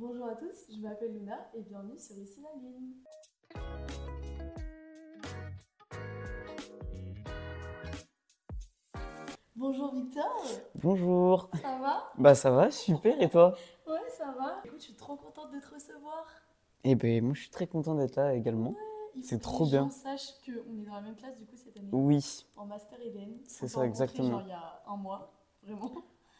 Bonjour à tous, je m'appelle Luna et bienvenue sur Ici la Lune. Bonjour Victor, Bonjour. ça va? Bah ça va, super, et toi? Ouais, ça va. Écoute, je suis trop contente de te recevoir. Eh ben moi je suis très content d'être là également. Faut C'est trop bien. gens sachent qu'on est dans la même classe du coup cette année, Oui, en Master Eden. C'est On ça, exactement. Genre il y a un mois, vraiment.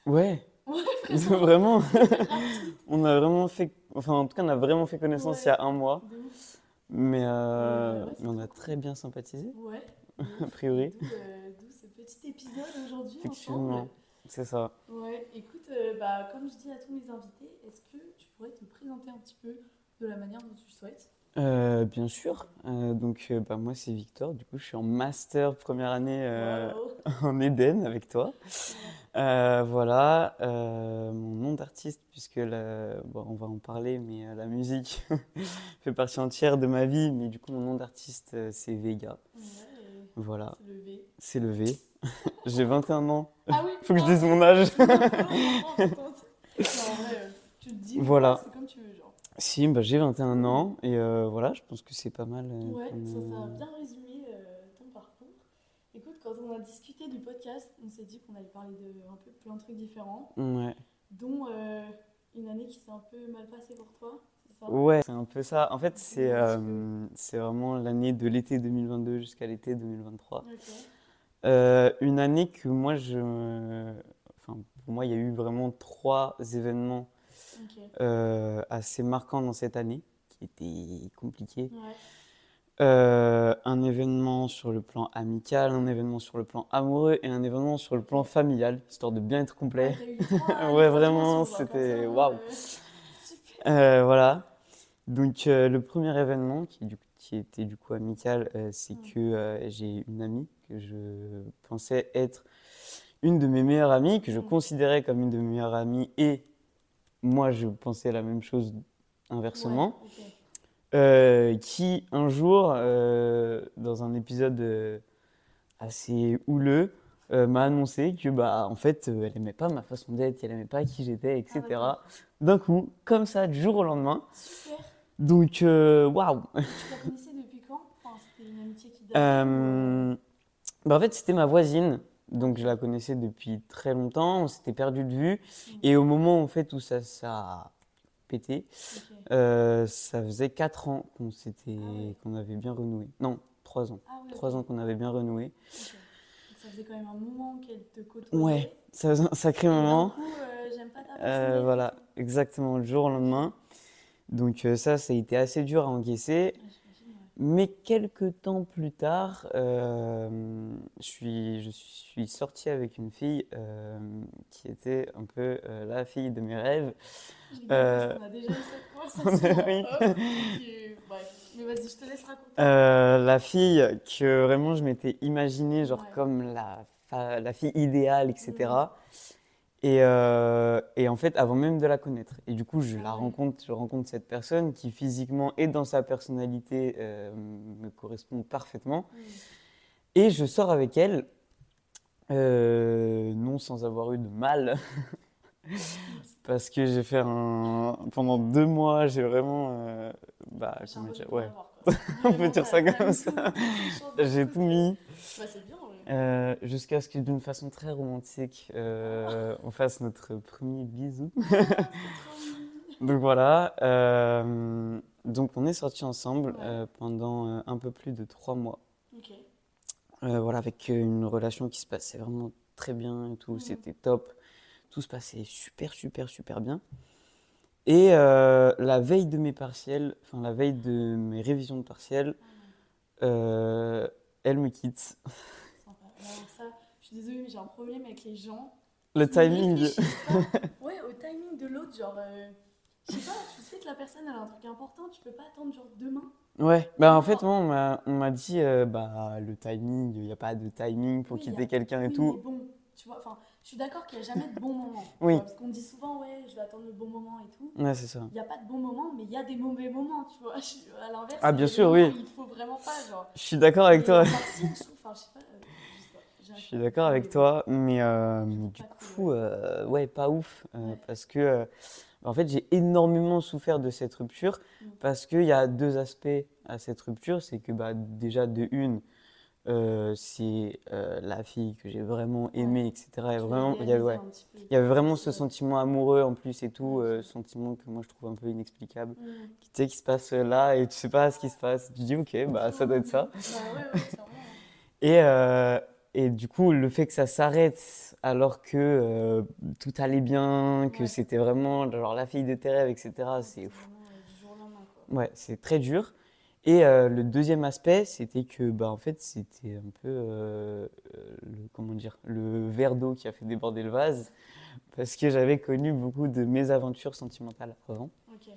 ouais, Ouais, vraiment. on a vraiment fait, enfin en tout cas on a vraiment fait connaissance Ouais. il y a un mois, De ouf. mais, euh, Ouais, mais on a très bien sympathisé, Ouais. a priori. D'où euh, d'où ce petit épisode aujourd'hui Effectivement, ensemble. c'est ça. Ouais, écoute, euh, bah, comme je dis à tous mes invités, est-ce que tu pourrais te présenter un petit peu de la manière dont tu souhaites? Euh, bien sûr, Euh, donc euh, bah, moi c'est Victor, du coup je suis en master première année Wow. en Éden avec toi. Voilà, mon nom d'artiste, puisque la- bon, on va en parler, mais la musique fait partie entière de ma vie, mais du coup mon nom d'artiste c'est Vega. Ouais, Voilà, c'est le V. J'ai 21 ans. Ah oui, Faut que je dise mon âge. Non, en vrai, tu le dis, Voilà. c'est comme tu. Si, bah, j'ai 21 ans et euh, voilà, je pense que c'est pas mal. euh, Ouais, comme, ça, ça a euh, bien résumé euh, ton parcours. Écoute, quand on a discuté du podcast, on s'est dit qu'on allait parler de un peu plein de trucs différents, Ouais, dont une année qui s'est un peu mal passée pour toi, c'est ça? Ouais, c'est un peu ça. En fait, c'est c'est vraiment l'année de l'été 2022 jusqu'à l'été 2023. Ok. Euh, une année que moi, je. Enfin, pour moi, il y a eu vraiment trois événements Euh, assez marquants dans cette année, qui étaient compliqués. Ouais. Euh, un événement sur le plan amical, un événement sur le plan amoureux et un événement sur le plan familial, histoire de bien être complet. trois- les Ouais, vraiment, c'était- ça, waouh. euh, voilà. Donc, euh, le premier événement, qui, du- qui était du coup amical, euh, c'est que j'ai une amie que je pensais être une de mes meilleures amies, que je considérais comme une de mes meilleures amies, et moi, je pensais la même chose inversement. Ouais. Euh, qui, un jour, euh, dans un épisode euh, assez houleux, m'a annoncé que, bah, en fait, elle aimait pas ma façon d'être, qu'elle aimait pas qui j'étais, etc. Ah. D'un coup, comme ça, du jour au lendemain. Super. Donc, waouh! Tu la connaissais depuis quand? Enfin, c'était une amitié qui date. Bah, en fait, c'était ma voisine, donc je la connaissais depuis très longtemps, on s'était perdu de vue, et au moment en fait, où ça, ça a pété, euh, ça faisait 4 ans qu'on s'était, Ah ouais. qu'on avait bien renoué. Non, 3 ans. Ah ouais, 3 ok. ans qu'on avait bien renoué. Donc ça faisait quand même un moment qu'elle te côtoyait. Ouais, ça faisait un sacré Et moment. coup, euh, j'aime pas ta Euh, voilà, exactement, le jour au lendemain. Donc euh, ça, ça a été assez dur à encaisser. Ouais, ouais. Mais quelques temps plus tard, euh, je suis, je suis sorti avec une fille euh, qui était un peu euh, la fille de mes rêves. Euh, qu'on a déjà eu cette conversation. Oui. qui- Bref, mais vas-y, je te laisse raconter. Euh, la fille que vraiment je m'étais imaginée genre Ouais. comme la, la fille idéale, etc. Mhm. Et, euh, et en fait, avant même de la connaître. Et du coup, je Ah la ouais. rencontre, je rencontre cette personne qui physiquement et dans sa personnalité euh, me correspond parfaitement. Mm. Et je sors avec elle, euh, non sans avoir eu de mal, parce que j'ai fait un... Pendant deux mois, j'ai vraiment... bah, J'ai ouais, on peut dire ça comme ça. J'ai tout mis. Bah, c'est bien, ouais. Euh, jusqu'à ce que d'une façon très romantique, euh, on fasse notre premier bisou. Donc voilà, euh, donc on est sortis ensemble Ouais. pendant un peu plus de trois mois. Ok. Euh, voilà, avec une relation qui se passait vraiment très bien et tout, Mhm. c'était top. Tout se passait super, super, super bien. Et la veille de mes partiels, enfin la veille de mes révisions de partiels, Ah, elle me quitte. Sympa. Alors ça, je suis désolée, mais j'ai un problème avec les gens. Le timing. Ouais, au timing de l'autre, genre. euh, je sais pas, tu sais que la personne elle a un truc important, tu peux pas attendre genre demain. Ouais, bah en fait, moi, on m'a, dit, euh, bah le timing, il n'y a pas de timing pour Oui, quitter a- quelqu'un et Oui, tout. mais bon, tu vois, enfin, je suis d'accord qu'il n'y a jamais de bon moment. Oui. vois, parce qu'on dit souvent, ouais, je vais attendre le bon moment et tout. Ouais, c'est ça. Il n'y a pas de bon moment, mais il y a des mauvais moments, tu vois. Je à l'inverse, Ah, bien sûr, oui. Il faut vraiment pas, genre. Je suis d'accord avec toi. enfin, je sais pas, euh, je suis d'accord avec toi, mais euh, mais du coup, euh, ouais, pas ouf, euh, parce que, En fait, j'ai énormément souffert de cette rupture Mm. parce qu'il y a deux aspects à cette rupture. C'est que bah, déjà, de une, c'est la fille que j'ai vraiment aimée, etc. Et vraiment, il y avait, ouais, il y vraiment ce sentiment amoureux en plus et tout, sentiment que moi je trouve un peu inexplicable. Mm. Qui, tu sais, qui se passe là et tu sais pas ce qui se passe. Tu dis, ok, bah ça doit être ça. Bah. Et, euh, et du coup, le fait que ça s'arrête alors que euh, tout allait bien, que Ouais. c'était vraiment genre la fille de tes rêves, etc., c'est fou. Ouais, c'est très dur. Et euh, le deuxième aspect, c'était que bah en fait, c'était un peu euh, le comment dire, le verre d'eau qui a fait déborder le vase parce que j'avais connu beaucoup de mésaventures sentimentales avant. Ok.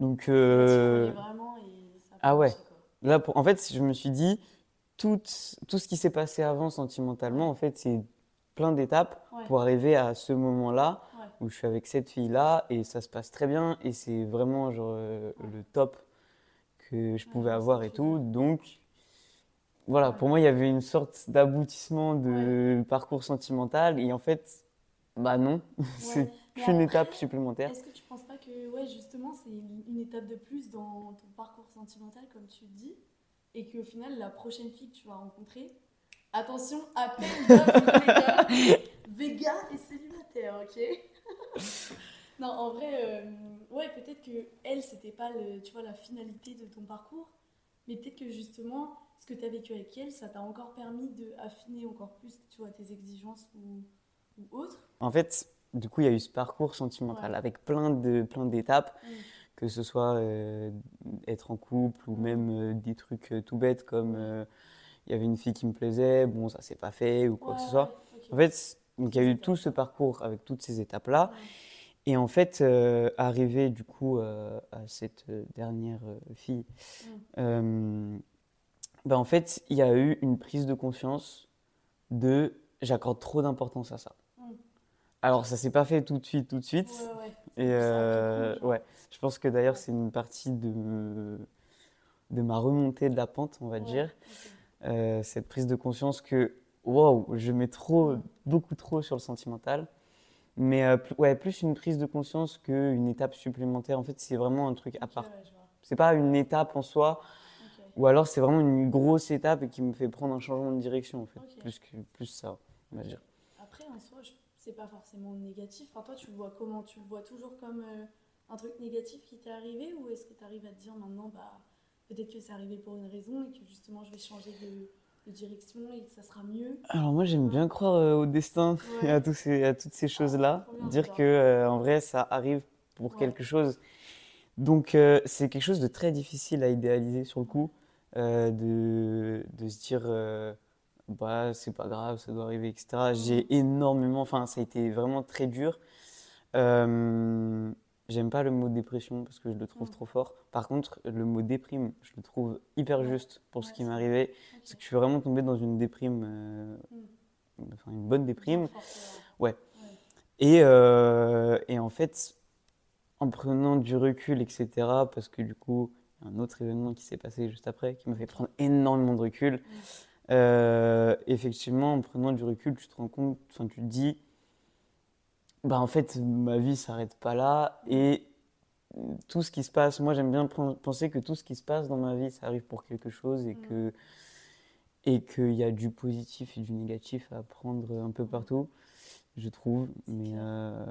Donc euh, vraiment et ça ah ouais. Là, pour... en fait, je me suis dit, tout, tout ce qui s'est passé avant sentimentalement, en fait, c'est plein d'étapes Ouais. pour arriver à ce moment-là Ouais. où je suis avec cette fille-là et ça se passe très bien et c'est vraiment genre, euh, le top que je pouvais avoir et tout. Donc, voilà, pour moi, il y avait une sorte d'aboutissement de parcours sentimental et en fait, bah non, c'est après, étape supplémentaire. Est-ce que tu penses pas que, ouais, justement, c'est une, une étape de plus dans ton parcours sentimental, comme tu dis, et qu'au final, la prochaine fille que tu vas rencontrer, attention, les gars, Vega est célibataire, ok? Non, en vrai, euh, ouais, peut-être que elle, c'était pas le, tu vois, la finalité de ton parcours, mais peut-être que justement, ce que tu as vécu avec elle, ça t'a encore permis de affiner encore plus, tu vois, tes exigences ou, ou autres. En fait, du coup, il y a eu ce parcours sentimental Ouais. avec plein de plein d'étapes, Mm. Que ce soit euh, être en couple ou même euh, des trucs euh, tout bêtes comme il y avait une fille qui me plaisait, bon, ça s'est pas fait ou quoi que ce Ouais, soit. ouais. En fait, donc il y a eu tout ce parcours avec toutes ces étapes-là. Ouais. Et en fait, arrivé du coup à cette dernière fille, Mm. euh, ben, en fait, il y a eu une prise de conscience de j'accorde trop d'importance à ça. Mm. Alors, ça s'est pas fait tout de suite, tout de suite. Et euh, ouais, je pense que d'ailleurs, c'est une partie de, de ma remontée de la pente, on va Ouais, dire. Euh, cette prise de conscience que, waouh, je mets trop, beaucoup trop sur le sentimental. Mais euh, plus, ouais, plus une prise de conscience qu'une étape supplémentaire. En fait, c'est vraiment un truc à part. C'est pas une étape en soi, ou alors c'est vraiment une grosse étape et qui me fait prendre un changement de direction, en fait. Plus, que, plus ça, on va dire. Après, en soi, je- c'est pas forcément négatif. Enfin, toi, tu le vois comment? Tu le vois toujours comme euh, un truc négatif qui t'est arrivé? Ou est-ce que tu arrives à te dire maintenant, bah, peut-être que c'est arrivé pour une raison et que justement je vais changer de, de direction et que ça sera mieux? Alors moi j'aime bien croire euh, au destin et à, tous ces, à toutes ces choses-là. trop bien, Dire que euh, en vrai ça arrive pour Ouais. quelque chose. Donc c'est quelque chose de très difficile à idéaliser sur le coup, de, de se dire bah c'est pas grave, ça doit arriver, etc. J'ai énormément, enfin ça a été vraiment très dur. Euh, J'aime pas le mot dépression parce que je le trouve Mm. trop fort. Par contre, le mot déprime, je le trouve hyper juste pour ce qui m'est arrivé. Ok. C'est que je suis vraiment tombé dans une déprime, euh, Mm. enfin une bonne déprime. Forte, Ouais. ouais. Et, euh, et en fait, en prenant du recul, etc., parce que du coup, il y a un autre événement qui s'est passé juste après qui m'a fait prendre énormément de recul. Euh, effectivement, en prenant du recul, tu te rends compte, enfin, tu te dis, bah en fait, ma vie s'arrête pas là et tout ce qui se passe, moi j'aime bien pen- penser que tout ce qui se passe dans ma vie, ça arrive pour quelque chose et Mm. que et qu'il y a du positif et du négatif à prendre un peu partout, je trouve. Mais, euh,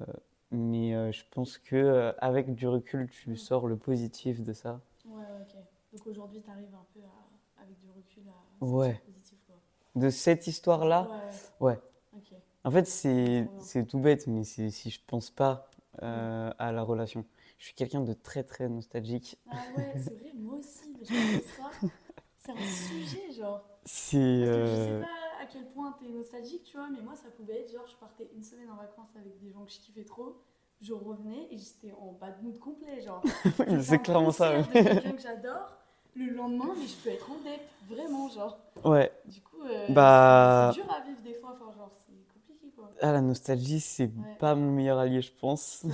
mais euh, je pense que euh, avec du recul, tu Mm. sors le positif de ça. Ouais, ouais, ok. Donc aujourd'hui, tu arrives un peu à, avec du recul à Ouais. sentir positif, quoi. De cette histoire-là, Ouais. En fait, c'est tout bête, mais c'est si je pense pas euh, à la relation. Je suis quelqu'un de très très nostalgique. Ah ouais, c'est vrai, moi aussi. mais Je ça, c'est un sujet, genre. C'est Parce que je euh, sais pas à quel point t'es nostalgique, tu vois, mais moi ça pouvait être genre je partais une semaine en vacances avec des gens que je kiffais trop, je revenais et j'étais en bad mood complet, genre. C'est clairement ça. de quelqu'un que j'adore, le lendemain, mais je peux être en dep, vraiment, genre. Ouais. Du coup, euh, Bah- c'est dur à vivre des fois, enfin, genre, c'est compliqué quoi. Ah, la nostalgie, c'est Ouais. pas mon meilleur allié, je pense.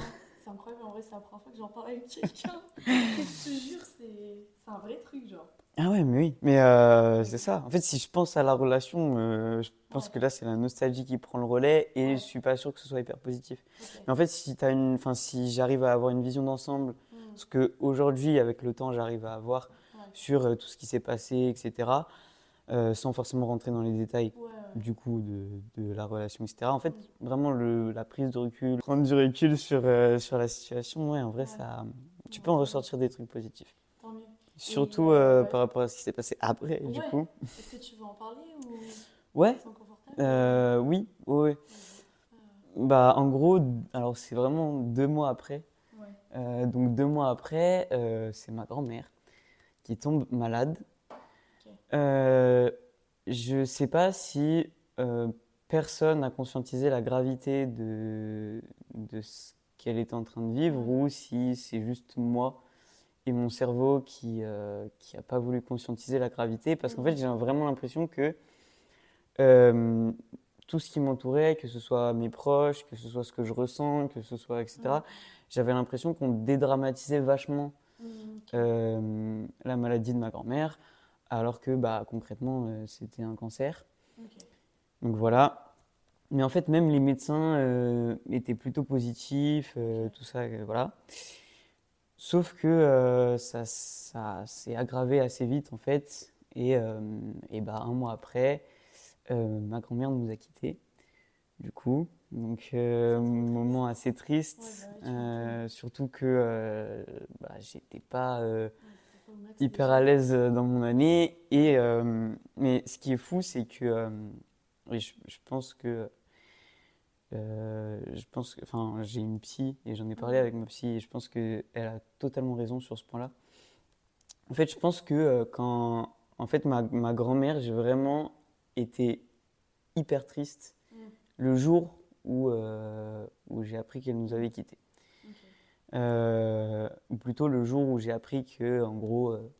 C'est incroyable, en vrai, c'est la première fois que j'en parle avec quelqu'un. Je te jure, c'est un vrai truc, genre. Ah ouais, mais oui, mais euh, c'est ça. En fait, si je pense à la relation, euh, je pense Ouais. que là, c'est la nostalgie qui prend le relais et Ouais. je suis pas sûr que ce soit hyper positif. Mais en fait, si une, si j'arrive à avoir une vision d'ensemble, Hmm. ce que aujourd'hui, avec le temps, j'arrive à avoir Ouais. sur euh, tout ce qui s'est passé, etc., euh, sans forcément rentrer dans les détails Ouais, ouais. du coup de, de la relation, etc. En fait, Mm. vraiment le, la prise de recul, prendre du recul sur, euh, sur la situation, ouais, en vrai, ça, tu peux en ressortir des trucs positifs. Tant mieux. Surtout euh, par rapport à ce qui s'est passé après, du coup. Est-ce que tu veux en parler ou Ouais, oui. Ouais, Bah, en gros, alors c'est vraiment deux mois après. donc deux mois après, c'est ma grand-mère qui tombe malade. Euh, je sais pas si euh, personne n'a conscientisé la gravité de, de ce qu'elle était en train de vivre ou si c'est juste moi et mon cerveau qui euh, qui a pas voulu conscientiser la gravité parce qu'en fait Mhm. j'ai vraiment l'impression que euh, tout ce qui m'entourait, que ce soit mes proches, que ce soit ce que je ressens, que ce soit etc. J'avais l'impression qu'on dédramatisait vachement Euh, la maladie de ma grand-mère, alors que bah, concrètement, euh, c'était un cancer. Donc voilà. Mais en fait, même les médecins euh, étaient plutôt positifs, tout ça, voilà. Sauf que ça, ça s'est aggravé assez vite, en fait. Et, et bah, un mois après, ma grand-mère nous a quittés, du coup. Donc, euh, moment assez triste. Bah euh, surtout que euh, bah, j'étais pas euh, hyper à l'aise dans mon année. Et, mais ce qui est fou, c'est que je, je pense que je pense que, enfin, j'ai une psy et j'en ai parlé avec ma psy et je pense qu'elle a totalement raison sur ce point-là. En fait, je pense que quand, en fait, ma, ma grand-mère, j'ai vraiment été hyper triste le jour où, euh, où j'ai appris qu'elle nous avait quittés. Euh, ou plutôt le jour où j'ai appris que, en gros, euh,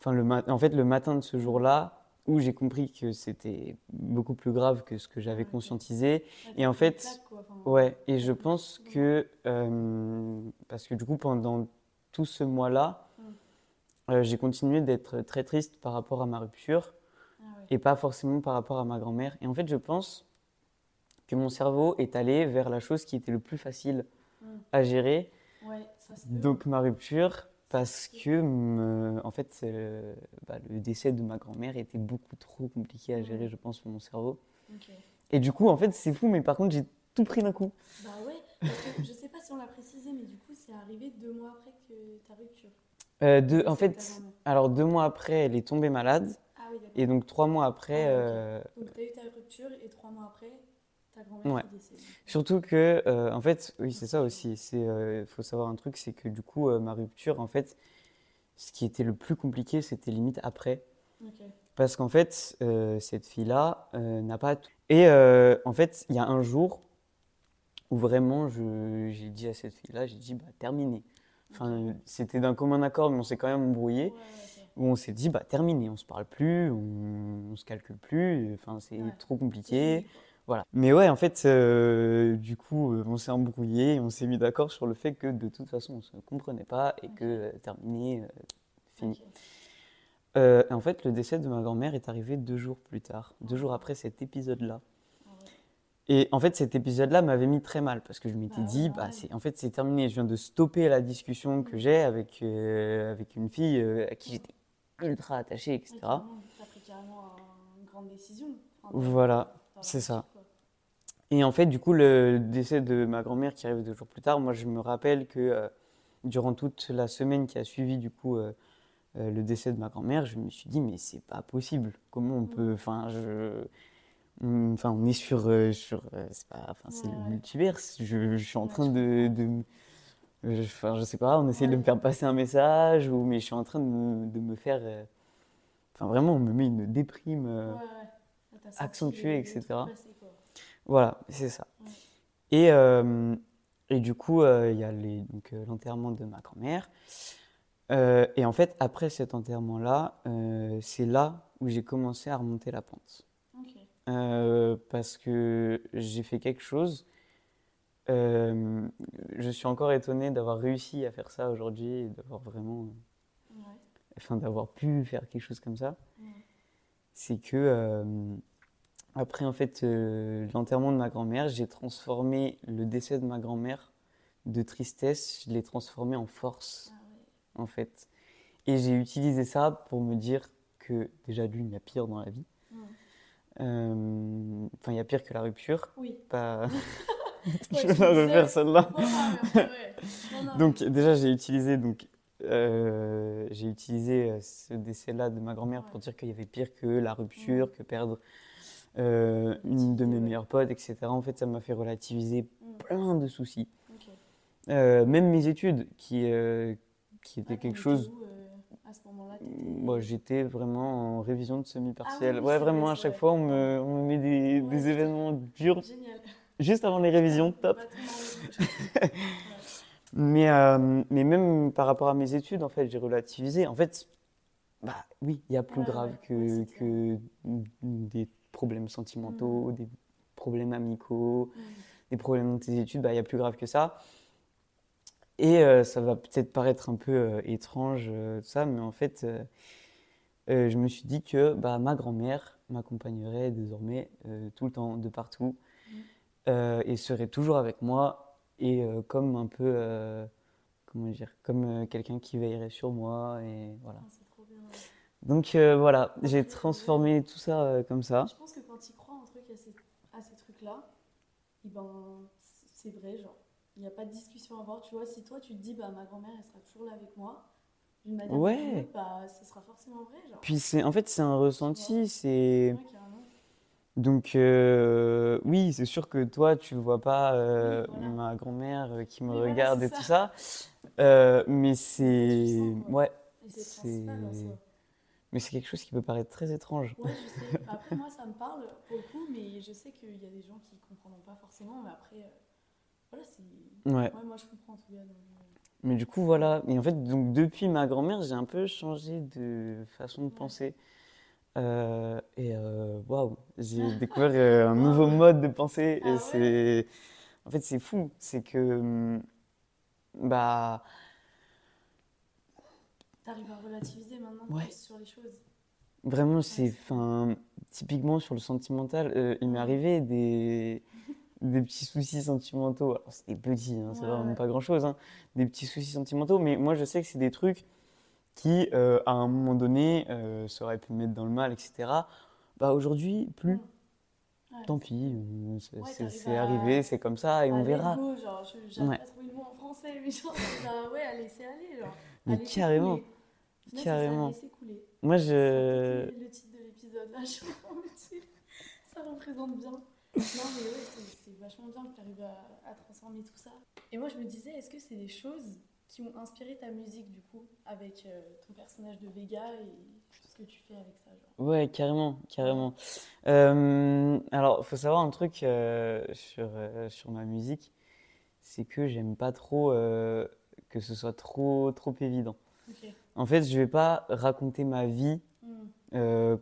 enfin le en fait le matin de ce jour-là, où j'ai compris que c'était beaucoup plus grave que ce que j'avais Ah, conscientisé. Ouais, Et en fait, claque, quoi, enfin, Ouais, et je pense que, euh, parce que du coup, pendant tout ce mois-là, Mm. euh, j'ai continué d'être très triste par rapport à ma rupture Ah et pas forcément par rapport à ma grand-mère. Et en fait, je pense que mon cerveau est allé vers la chose qui était le plus facile Hmm, à gérer, Ouais, ça donc ma rupture, parce que me- en fait, euh, bah, le décès de ma grand-mère était beaucoup trop compliqué à gérer, Mm. je pense, pour mon cerveau. Et du coup, en fait, c'est fou, mais par contre, j'ai tout pris d'un coup. Bah ouais, parce que je sais pas si on l'a précisé, mais du coup, c'est arrivé deux mois après que ta rupture. Euh, deux- en fait, alors deux mois après, elle est tombée malade. Ah oui. Et donc trois mois après, Ah, ok. euh, Donc t'as eu ta rupture et trois mois après, ta grand-mère Ouais. surtout que, euh, en fait, oui, c'est ça aussi. C'est, euh, faut savoir un truc, c'est que du coup, euh, ma rupture, en fait, ce qui était le plus compliqué, c'était limite après, parce qu'en fait, cette fille-là n'a pas tout. Et en fait, il y a un jour où vraiment, j'ai dit à cette fille-là, j'ai dit, bah terminé. Enfin, c'était d'un commun accord, mais on s'est quand même embrouillé. Ouais. Où on s'est dit, bah terminé, on se parle plus, on, on se calcule plus. Enfin, c'est Ouais. trop compliqué. Voilà. Mais ouais, en fait, euh, du coup, euh, on s'est embrouillé, on s'est mis d'accord sur le fait que de toute façon, on se comprenait pas et que euh, terminé, euh, fini. En fait, le décès de ma grand-mère est arrivé deux jours plus tard, deux jours après cet épisode-là. Ah. Et en fait, cet épisode-là m'avait mis très mal parce que je m'étais ouais, dit, bah, c'est, en fait, c'est terminé. Je viens de stopper la discussion que j'ai avec, euh, avec une fille euh, à qui j'étais ultra attaché, etc. Carrément, T'as pris carrément une grande décision. Enfin, Voilà, c'est ça. Et en fait, du coup, le décès de ma grand-mère qui arrive deux jours plus tard, moi, je me rappelle que euh, durant toute la semaine qui a suivi, du coup, euh, euh, le décès de ma grand-mère, je me suis dit, mais c'est pas possible. Comment on peut. Enfin, je. on- Enfin, on est sur. sur c'est pas, enfin, c'est Ouais, le ouais. multiverse. Je, je suis en train de. de enfin, je sais pas, on essaie de me faire passer un message, ou, mais je suis en train de me, de me faire. Enfin, vraiment, on me met une déprime. Ouais, ouais. Là, t'as senti accentué, le- le etc. Voilà, c'est ça. Et, euh, et du coup, euh, il y a euh, l'enterrement de ma grand-mère. Euh, et en fait, après cet enterrement-là, c'est là où j'ai commencé à remonter la pente. Parce que j'ai fait quelque chose. Je suis encore étonné d'avoir réussi à faire ça aujourd'hui et d'avoir vraiment Ouais. enfin d'avoir pu faire quelque chose comme ça, c'est que après en fait euh, l'enterrement de ma grand-mère, j'ai transformé le décès de ma grand-mère de tristesse, je l'ai transformé en force Ah ouais. en fait. Et j'ai utilisé ça pour me dire que déjà d'une, il y a pire dans la vie. Euh, Enfin, il y a pire que la rupture. Oui. Pas... Je vais la refaire celle-là. Donc déjà j'ai utilisé donc euh, j'ai utilisé ce décès-là de ma grand-mère pour dire qu'il y avait pire que la rupture, que perdre euh, une de mes meilleures potes, etc. En fait, ça m'a fait relativiser Mm. plein de soucis. Euh, même mes études, qui euh, qui étaient Ah, quelque chose. étais où, à ce moment-là t'étais- Moi, j'étais vraiment en révision de semi-partiel. Ah oui, ouais, vraiment, vrai, à chaque vrai. fois, on me, on me met des, Ouais. des événements durs Génial. juste avant les révisions, top. Mais, mais même par rapport à mes études, en fait, j'ai relativisé. En fait, bah oui, il y a plus Ouais, grave ouais, que, que des problèmes sentimentaux, des problèmes amicaux, Mm. des problèmes dans tes études, bah, il y a plus grave que ça. Et euh, ça va peut-être paraître un peu euh, étrange, euh, tout ça, mais en fait, je me suis dit que bah, ma grand-mère m'accompagnerait désormais tout le temps, de partout, Mm. et serait toujours avec moi, et comme un peu, comment dire, comme quelqu'un qui veillerait sur moi, et voilà. Ah, c'est trop bien. ouais. Donc euh, voilà, j'ai transformé tout ça euh, comme ça. Je pense que quand tu crois un truc à ces, à ces trucs-là, et ben, c'est vrai, genre, il n'y a pas de discussion à avoir. Tu vois, si toi tu te dis, bah ma grand-mère elle sera toujours là avec moi, d'une manière ou Ouais. d'une autre, bah ce sera forcément vrai, genre. Puis c'est, en fait, c'est un ressenti, c'est... Ouais. Donc euh, oui, c'est sûr que toi, tu ne vois pas euh, voilà. ma grand-mère qui me regarde et ça. tout ça, Euh, mais c'est... Ouais, c'est c'est... principal en soi. Mais c'est quelque chose qui peut paraître très étrange. Ouais, je sais. Après, moi, ça me parle pour le coup, mais je sais qu'il y a des gens qui comprendront pas forcément. Mais après, euh, voilà, c'est. Ouais, Ouais, moi, je comprends en tout cas. donc, euh, mais du coup, voilà. Et en fait, donc, depuis ma grand-mère, j'ai un peu changé de façon de Ouais. penser. Euh, et waouh, j'ai découvert euh, un nouveau mode de pensée. Ah et ouais c'est... En fait, c'est fou. C'est que... hum, Bah... T'arrives à relativiser maintenant Ouais. sur les choses. Vraiment, c'est, c'est enfin, typiquement sur le sentimental, euh, il m'est arrivé des, des petits soucis sentimentaux. Alors, c'est des petits, hein, c'est Ouais, vraiment ouais. pas grand-chose, hein, des petits soucis sentimentaux, mais moi, je sais que c'est des trucs qui, euh, à un moment donné, euh, ça aurait pu me mettre dans le mal, etc. Bah, aujourd'hui, plus. Mm. Ouais. Tant pis, euh, c'est c'est- c'est à- arrivé, c'est comme ça, et À on verra. go, genre, je- j'arrive Ouais. pas à trouver le mot en français, mais genre, bah, ouais, aller, genre. à Mais carrément. Ça, carrément. Moi, je... le titre de l'épisode, là, je ça représente bien. Non, mais ouais, c'est- vachement bien que tu arrives à, à transformer tout ça. Et moi, je me disais, est-ce que c'est des choses qui ont inspiré ta musique, du coup, avec euh, ton personnage de Vega et tout ce que tu fais avec ça, genre? Ouais, carrément, carrément. Euh, alors, faut savoir un truc euh, sur, euh, sur ma musique, c'est que j'aime pas trop que ce soit trop, trop évident. Ok. En fait, je vais pas raconter ma vie. Hmm. euh,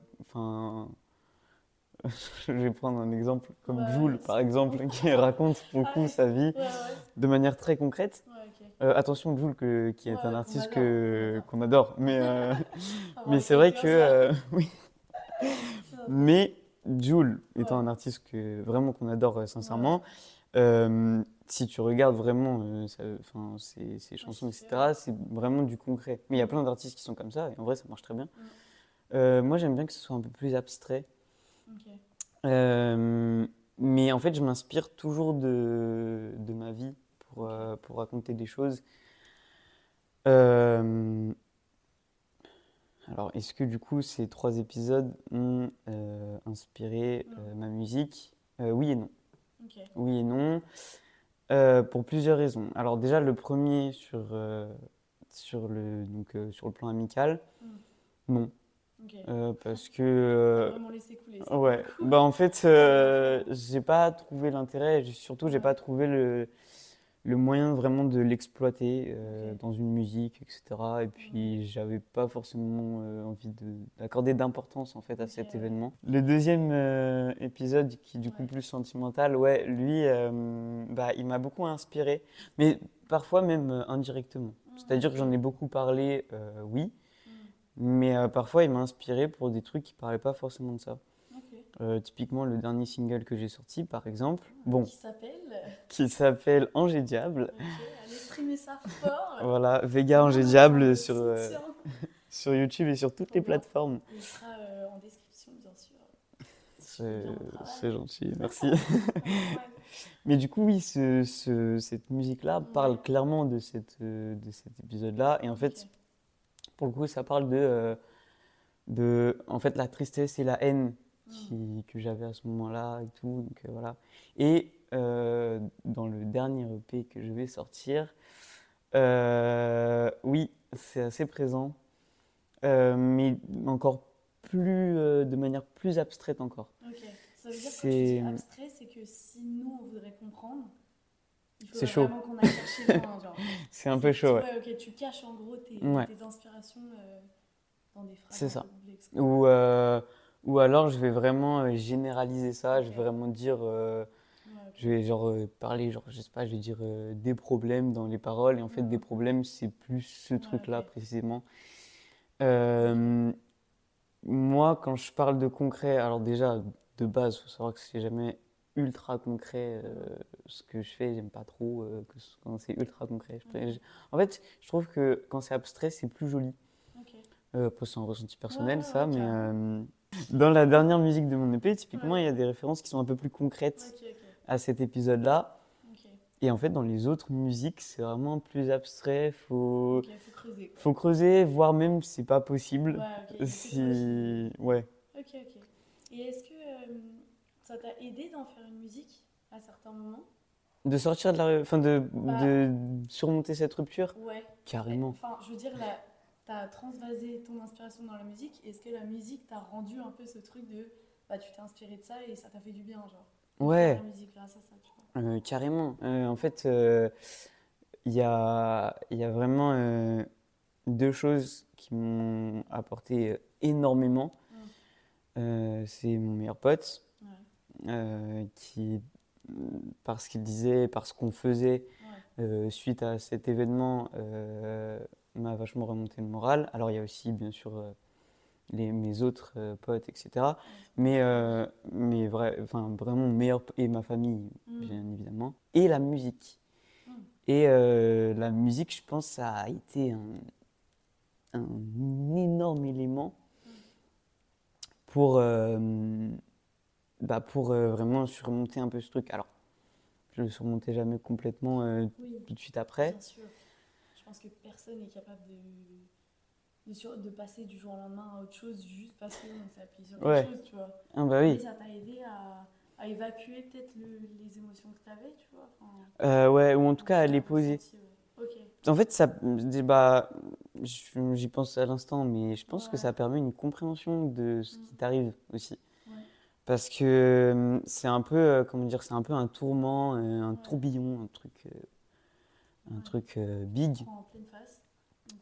je vais prendre un exemple comme Ouais, Jul, ouais, par exemple, qui raconte beaucoup sa vie Ouais, ouais, de manière très concrète. Euh, attention, Jul, que- qui est un artiste qu'on adore, mais, euh, c'est vrai que euh, oui. Mais Jul étant un artiste que vraiment qu'on adore sincèrement, si tu regardes vraiment euh, ses chansons, etc., c'est vraiment du concret. Mais il y a plein d'artistes qui sont comme ça, et en vrai, ça marche très bien. Mm. Euh, moi, j'aime bien que ce soit un peu plus abstrait. Euh, mais en fait, je m'inspire toujours de, de ma vie pour, pour raconter des choses. Alors, est-ce que du coup, ces trois épisodes ont inspiré ma musique? Oui et non. Oui et non, euh, pour plusieurs raisons. Alors déjà, le premier sur, euh, sur le, donc, euh, sur le plan amical, Mm. non. Parce que... Vraiment laissé couler. ça. Ouais, bah en fait, j'ai pas trouvé l'intérêt, surtout, j'ai pas trouvé le, le moyen vraiment de l'exploiter euh, dans une musique, etc. Et puis, j'avais pas forcément euh, envie de- d'accorder d'importance en fait à cet ouais. événement. Le deuxième euh, épisode, qui est du coup Ouais. plus sentimental, ouais, lui, euh, bah, il m'a beaucoup inspiré, mais parfois même euh, indirectement. Mm, C'est-à-dire que j'en ai beaucoup parlé, euh, oui, Mm. Mais euh, parfois, il m'a inspiré pour des trucs qui parlaient pas forcément de ça. Euh, typiquement, le dernier single que j'ai sorti, par exemple, bon, Qui s'appelle qui s'appelle Ange et Diable. Allez streamer ça fort. Voilà, Vega Ange et Diable Le sur, euh, sur YouTube et sur toutes les plateformes. Il sera euh, en description, bien sûr. C'est gentil, merci. Mais du coup, oui, ce- ce- cette musique-là parle clairement de, cette, de cet épisode-là. Et en fait, pour le coup, ça parle de, de en fait, la tristesse et la haine. Qui, que j'avais à ce moment-là et tout. Donc, euh, voilà. Et euh, dans le dernier EP que je vais sortir, euh, oui, c'est assez présent, euh, mais encore plus, euh, de manière plus abstraite encore. Ok. Ça veut dire que quand tu C'est- dis abstrait, c'est que si nous, on voudrait comprendre, il C'est faudrait chaud. vraiment qu'on aille chercher loin. C'est un peu chaud, ouais. ok, tu caches en gros tes, Ouais. tes inspirations euh, dans des phrases. C'est ça. Ou, ou alors je vais vraiment euh, généraliser ça, je vais vraiment dire, euh, je vais genre euh, parler, genre je sais pas, je vais dire euh, des problèmes dans les paroles, et en fait des problèmes c'est plus ce truc-là précisément. Moi quand je parle de concret, alors déjà de base, faut savoir que c'est jamais ultra concret ce que je fais, j'aime pas trop que quand c'est ultra concret. Je En fait, je trouve que quand c'est abstrait, c'est plus joli. Ok. Après, c'est un ressenti personnel, ouais, ça, ouais, mais dans la dernière musique de mon EP, typiquement, Ouais. il y a des références qui sont un peu plus concrètes à cet épisode-là. Et en fait, dans les autres musiques, c'est vraiment plus abstrait. Faut, faut creuser. faut creuser, voire même c'est pas possible. Ouais, Si, ouais. Ok, ok. Et est-ce que euh, ça t'a aidé d'en faire une musique à certains moments? De sortir de la, enfin de, Bah. de surmonter cette rupture, Ouais. carrément. Enfin, je veux dire, là, t'as transvasé ton inspiration dans la musique. Est-ce que la musique t'a rendu un peu ce truc de. Bah, tu t'es inspiré de ça et ça t'a fait du bien, genre Ouais. la musique grâce à ça, tu vois? Euh, carrément. Euh, en fait, euh, il y a, il y a vraiment euh, deux choses qui m'ont apporté euh, énormément. Euh, c'est mon meilleur pote, Ouais. euh, qui, parce qu'il disait, parce qu'on faisait Ouais. euh, suite à cet événement, euh, m'a vachement remonté le moral. Alors, il y a aussi, bien sûr, euh, les, mes autres euh, potes, etc. Mais, euh, mais vrai, enfin, vraiment, meilleur, et ma famille, Mm. bien évidemment, et la musique. Mm. Et euh, la musique, je pense, ça a été un, un énorme élément Mm. pour, bah, pour vraiment surmonter un peu ce truc. Alors, je le surmontais jamais complètement Oui, tout de suite après. bien sûr. Je pense que personne n'est capable de, de, sur- de passer du jour au lendemain à autre chose juste parce qu'on s'est appuyé sur quelque Ouais. chose, tu vois. Ah bah oui. ça t'a aidé à, à évacuer peut-être le- les émotions que t'avais, tu vois. Enfin, Euh, ouais, ou en tout cas à les poser. En fait, ça, bah, j'y pense à l'instant, mais je pense que ça permet une compréhension de ce qui t'arrive aussi. Ouais. Parce que euh, c'est un peu, euh, comment dire, c'est un peu un tourment, un Ouais. tourbillon, un truc, un truc euh, big. En pleine face.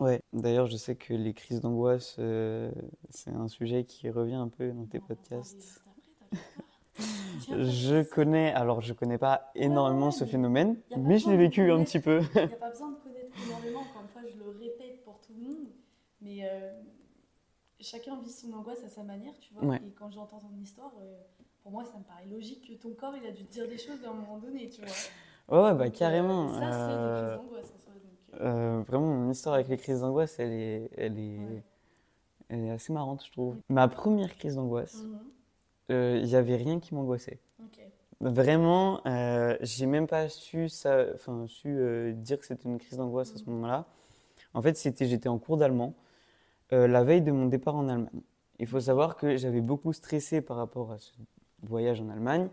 Ouais. D'ailleurs, je sais que les crises d'angoisse, euh, c'est un sujet qui revient un peu dans tes podcasts. après, Je connais, alors je connais pas énormément ouais, ce mais phénomène, mais je l'ai vécu un petit peu. Il n'y a pas besoin de connaître énormément, encore une fois, je le répète pour tout le monde, mais euh, chacun vit son angoisse à sa manière, tu vois. Ouais. Et quand j'entends ton histoire, euh, pour moi, ça me paraît logique que ton corps, il a dû te dire des choses à un moment donné, tu vois. Ouais, ouais, bah euh, carrément. ça, c'est des euh, crises d'angoisse en soi. Donc, euh, Euh, vraiment, mon histoire avec les crises d'angoisse, elle est, elle est, Ouais. elle est assez marrante, je trouve. Ma première crise d'angoisse, mhm, euh, il n'y avait rien qui m'angoissait. Vraiment, euh, j'ai même pas su, ça, su euh, dire que c'était une crise d'angoisse à ce Mhm. moment-là. En fait, c'était, j'étais en cours d'allemand, euh, la veille de mon départ en Allemagne. Il faut savoir que j'avais beaucoup stressé par rapport à ce voyage en Allemagne,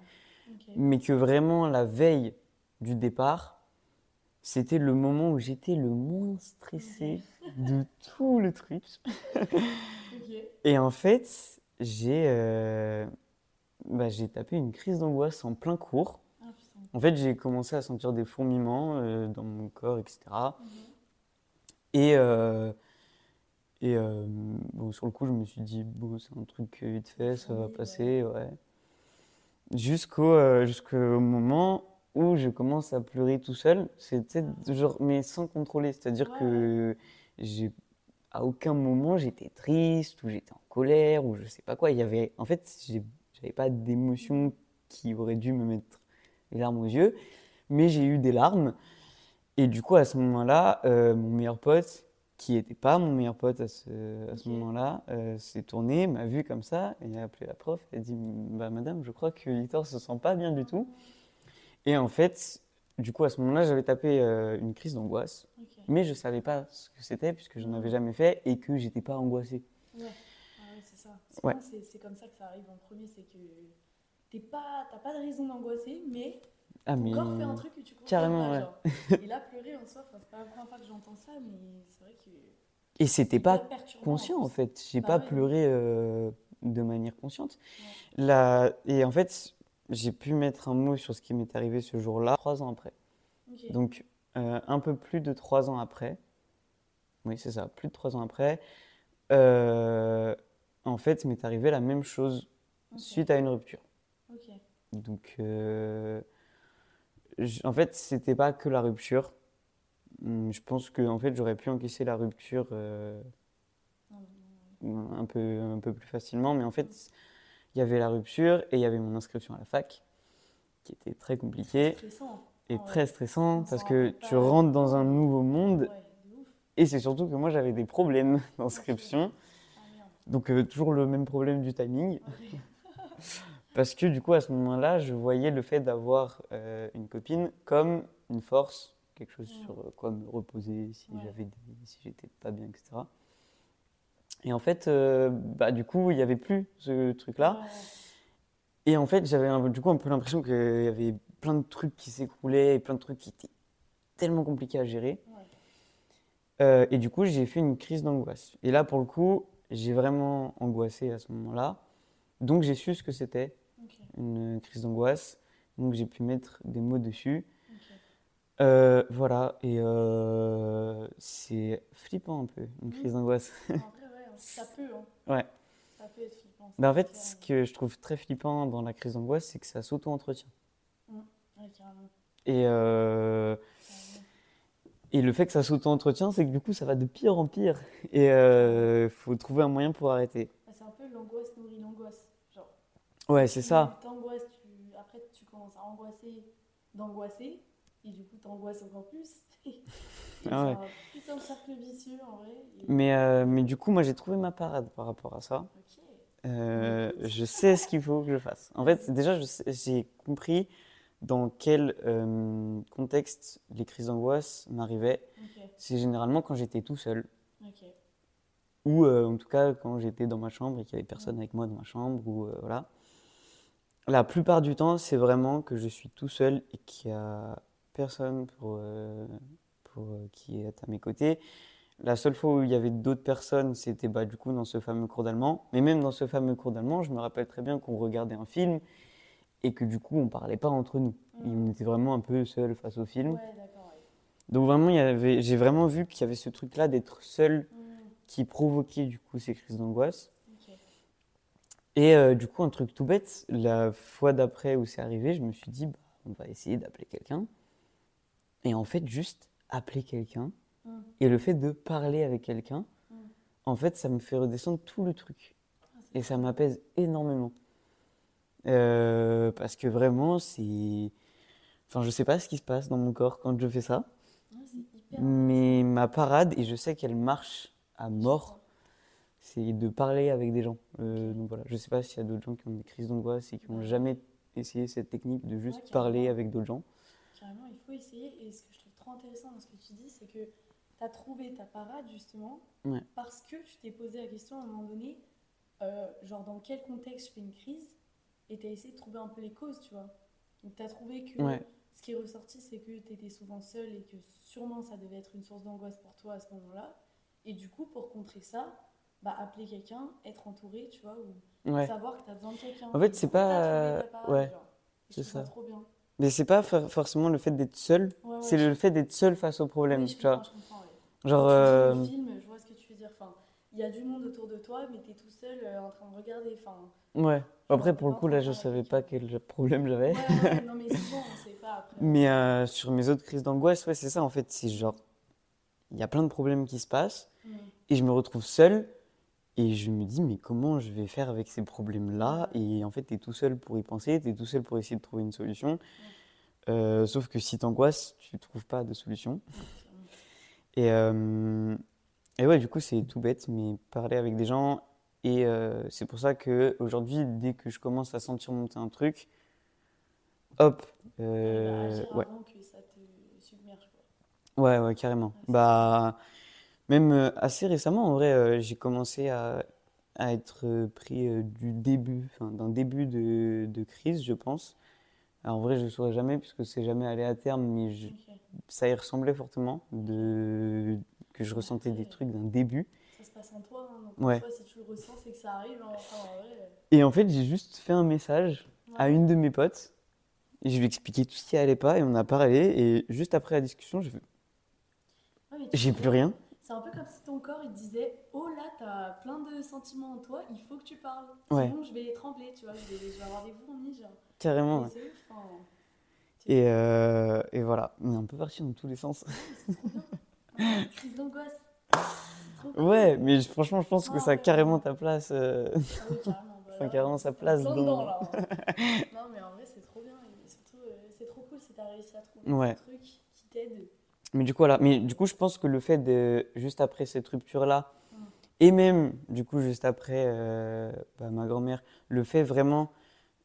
mais que vraiment la veille du départ, c'était le moment où j'étais le moins stressé de tout le truc. Ok. Et en fait, j'ai euh, bah, j'ai tapé une crise d'angoisse en plein cours. Ah. En fait, j'ai commencé à sentir des fourmillements euh, dans mon corps, etc. Et, euh, et euh, bon, sur le coup, je me suis dit, bon, c'est un truc vite fait, ça va passer, ouais. Jusqu'au euh, jusqu'au moment où je commence à pleurer tout seul. C'était genre, mais sans contrôler. C'est-à-dire Ouais, que j'ai à aucun moment j'étais triste ou j'étais en colère ou je sais pas quoi. Il y avait, en fait, j'avais pas d'émotion qui aurait dû me mettre les larmes aux yeux, mais j'ai eu des larmes. Et du coup, à ce moment-là, euh, mon meilleur pote, qui n'était pas mon meilleur pote à ce, à ce Ok. moment-là, euh, s'est tourné, m'a vu comme ça, et a appelé la prof, et a dit bah, Madame, je crois que Victor se sent pas bien du tout. Et en fait, du coup, à ce moment-là, j'avais tapé euh, une crise d'angoisse, mais je savais pas ce que c'était, puisque je n'en avais jamais fait, et que j'étais pas angoissé. Ouais, Ah ouais, c'est ça. Ouais. C'est comme ça que ça arrive en premier, c'est que t'es pas, t'as pas de raison d'angoisser, mais Ah, ton mais. corps fait un truc que tu comprends Carrément, pas. ouais. Genre. Et là, pleurer en soi, c'est pas la première fois que j'entends ça, mais c'est vrai que. Et c'était pas conscient en fait. J'ai Bah pas ouais. pleuré euh, de manière consciente. La... Et en fait, j'ai pu mettre un mot sur ce qui m'est arrivé ce jour-là, trois ans après. Donc, euh, un peu plus de trois ans après, oui, c'est ça, plus de trois ans après, euh, en fait, m'est arrivé la même chose suite à une rupture. Donc, euh, en fait, c'était pas que la rupture. Hum, Je pense que en fait, j'aurais pu encaisser la rupture un peu, un peu plus facilement, mais en fait, il y avait la rupture et il y avait mon inscription à la fac, qui était très compliquée et vrai. très stressant parce que tu rentres dans un nouveau monde Ouais, et c'est surtout que moi j'avais des problèmes d'inscription, Ah merde. donc euh, toujours le même problème du timing, Ouais. parce que du coup à ce moment-là, je voyais le fait d'avoir euh, une copine comme une force, quelque chose Mm. sur euh, quoi me reposer si j'avais si j'étais pas bien, etc. Et en fait, euh, bah, du coup, il n'y avait plus ce truc-là. Et en fait, j'avais un- du coup un peu l'impression qu'il y avait plein de trucs qui s'écroulaient et plein de trucs qui étaient tellement compliqués à gérer. Ouais. Euh, et du coup, j'ai fait une crise d'angoisse. Et là, pour le coup, j'ai vraiment angoissé à ce moment-là. Donc, j'ai su ce que c'était une crise d'angoisse. Donc, j'ai pu mettre des mots dessus. Euh, voilà. Et c'est flippant un peu, une Mhm. crise d'angoisse. Ça peut. Hein. Ouais. Ça peut être flippant. Mais en fait, clair. ce que je trouve très flippant dans la crise d'angoisse, c'est que ça s'auto-entretient. Ouais, carrément. Et, euh, et le fait que ça s'auto-entretient, c'est que du coup, ça va de pire en pire. Et il faut trouver un moyen pour arrêter. Bah, c'est un peu l'angoisse nourrit l'angoisse. Genre, Ouais, c'est ça. T'angoisses, tu... après tu commences à angoisser d'angoisser, et du coup t'angoisses encore plus. Ah ouais. c'est un putain de cercle vicieux en vrai. Mais, euh, mais du coup, moi, j'ai trouvé ma parade par rapport à ça. Euh, je sais ce qu'il faut que je fasse. En fait, déjà, j'ai compris dans quel euh, contexte les crises d'angoisse m'arrivaient. C'est généralement quand j'étais tout seul. Ou euh, en tout cas quand j'étais dans ma chambre et qu'il y avait personne avec moi dans ma chambre. Ou, euh, voilà. La plupart du temps, c'est vraiment que je suis tout seul et qu'il n'y a personne pour, pour, euh, qui est à mes côtés. La seule fois où il y avait d'autres personnes, c'était bah, du coup dans ce fameux cours d'allemand. Mais même dans ce fameux cours d'allemand, je me rappelle très bien qu'on regardait un film et que du coup on parlait pas entre nous. Mhm. On était vraiment un peu seul face au film. Ouais, d'accord. Ouais. Donc vraiment, il y avait, j'ai vraiment vu qu'il y avait ce truc-là d'être seul Hmm, qui provoquait du coup ces crises d'angoisse. Et euh, du coup, un truc tout bête, la fois d'après où c'est arrivé, je me suis dit, bah, on va essayer d'appeler quelqu'un. Et en fait, juste appeler quelqu'un Hmm. et le fait de parler avec quelqu'un, Mm. en fait, ça me fait redescendre tout le truc. Ah, Et ça m'apaise énormément. Euh, parce que vraiment, c'est. Enfin, je sais pas ce qui se passe dans mon corps quand je fais ça, hyper mais ma parade, et je sais qu'elle marche à mort, c'est de parler avec des gens. Euh, donc voilà, je sais pas s'il y a d'autres gens qui ont des crises d'angoisse et qui n'ont jamais essayé cette technique de juste Ouais, parler avec d'autres gens. Carrément, il faut essayer. Et ce que je trop intéressant dans ce que tu dis, c'est que tu as trouvé ta parade justement Ouais. parce que tu t'es posé la question à un moment donné, euh, genre dans quel contexte je fais une crise, et tu as essayé de trouver un peu les causes, tu vois. Donc tu as trouvé que Ouais. ce qui est ressorti, c'est que tu étais souvent seule et que sûrement ça devait être une source d'angoisse pour toi à ce moment-là. Et du coup, pour contrer ça, bah, appeler quelqu'un, être entouré, tu vois, ou Ouais. savoir que tu as besoin de quelqu'un. En fait, c'est pas- parade, ouais, c'est ça. trop bien. Mais c'est pas for- forcément le fait d'être seul, Ouais, ouais, c'est je- le fait d'être seul face au problème, Oui, je vois. comprends, je comprends, ouais. Genre, euh, le film, je vois ce que tu veux dire. Enfin, il y a du monde autour de toi, mais t'es tout seul euh, en train de regarder. Enfin, ouais. Après, pour le coup, là, je savais pas quel problème j'avais. non, mais souvent, on sait pas après. Mais euh, sur mes autres crises d'angoisse, ouais, c'est ça, en fait, c'est genre, il y a plein de problèmes qui se passent Mm. et je me retrouve seul et je me dis mais comment je vais faire avec ces problèmes-là? Et en fait tu es tout seul pour y penser, tu es tout seul pour essayer de trouver une solution. Euh, sauf que si t'angoisses, tu trouves pas de solution. Et, euh, et ouais, du coup, c'est tout bête, mais parler avec des gens. Et euh, c'est pour ça que aujourd'hui, dès que je commence à sentir monter un truc, hop, euh, Agir ouais, que ça te submerge. Quoi. ouais, ouais, carrément. Ouais, Bah, même euh, assez récemment, en vrai, euh, j'ai commencé à, à être euh, pris euh, du début, d'un début de, de crise, je pense. Alors, en vrai, je ne saurais jamais, puisque c'est jamais allé à terme, mais je- ça y ressemblait fortement, de, que je ressentais des trucs d'un début. Ça se passe en toi. Hein, donc Ouais. soi, si tu le ressens, c'est que ça arrive. hein. Enfin, en vrai, Et en fait, j'ai juste fait un message à une de mes potes, et je lui ai expliqué tout ce qui allait pas, et on a parlé, et juste après la discussion, mais tu j'ai plus rien. C'est un peu comme si ton corps il disait Oh là, t'as plein de sentiments en toi, il faut que tu parles. Ouais. Sinon, je vais trembler, tu vois, je vais, je vais avoir des vomis. Genre. Carrément. Et ouais. hein. Et, euh, et voilà, on est un peu parti dans tous les sens. C'est. Ouais, Crise d'angoisse. Trop cool. Ouais, mais franchement, je pense que Ah, ça a ouais, carrément ouais. ta place. euh, Ah oui, carrément. bah Enfin, carrément sa place dans- dedans, là, hein. non, mais en vrai, c'est trop bien. Et surtout, euh, c'est trop cool si t'as réussi à trouver Ouais. un truc qui t'aide. Mais du coup, voilà. Mais du coup, je pense que le fait de, juste après cette rupture-là, Mm. et même, du coup, juste après euh, bah, ma grand-mère, le fait vraiment